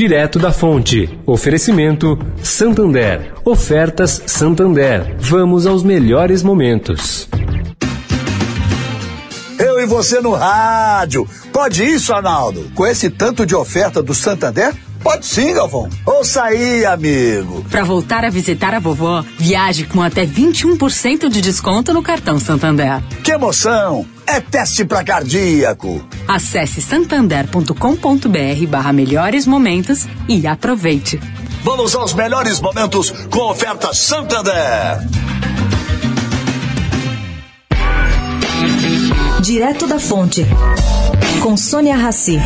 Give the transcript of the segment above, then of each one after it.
Direto da Fonte. Oferecimento Santander. Ofertas Santander. Vamos aos melhores momentos. Eu e você no rádio. Pode isso, Arnaldo? Com esse tanto de oferta do Santander? Pode sim, Galvão. Ouça aí, amigo. Para voltar a visitar a vovó, viaje com até 21% de desconto no cartão Santander. Que emoção! É teste para cardíaco. Acesse santander.com.br barra melhores momentos e aproveite. Vamos aos melhores momentos com oferta Santander. Direto da Fonte, com Sônia Rassi.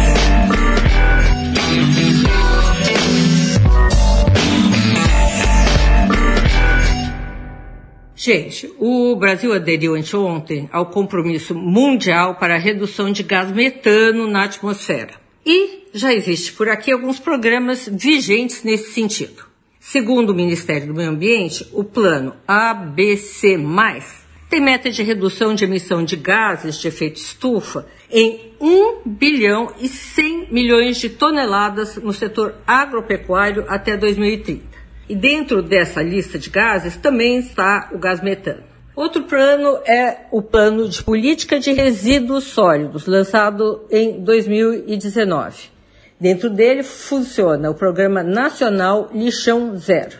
Gente, o Brasil aderiu anteontem ao compromisso mundial para a redução de gás metano na atmosfera. E já existe por aqui alguns programas vigentes nesse sentido. Segundo o Ministério do Meio Ambiente, o plano ABC+, tem meta de redução de emissão de gases de efeito estufa em 1 bilhão e 100 milhões de toneladas no setor agropecuário até 2030. E dentro dessa lista de gases também está o gás metano. Outro plano é o Plano de Política de Resíduos Sólidos, lançado em 2019. Dentro dele funciona o Programa Nacional Lixão Zero.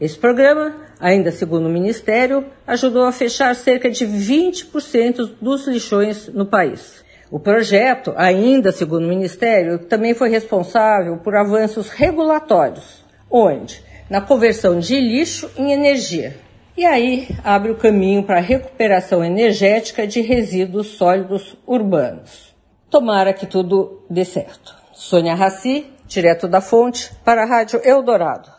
Esse programa, ainda segundo o Ministério, ajudou a fechar cerca de 20% dos lixões no país. O projeto, ainda segundo o Ministério, também foi responsável por avanços regulatórios, onde na conversão de lixo em energia. E aí abre o caminho para a recuperação energética de resíduos sólidos urbanos. Tomara que tudo dê certo. Sônia Raci, direto da fonte, para a Rádio Eldorado.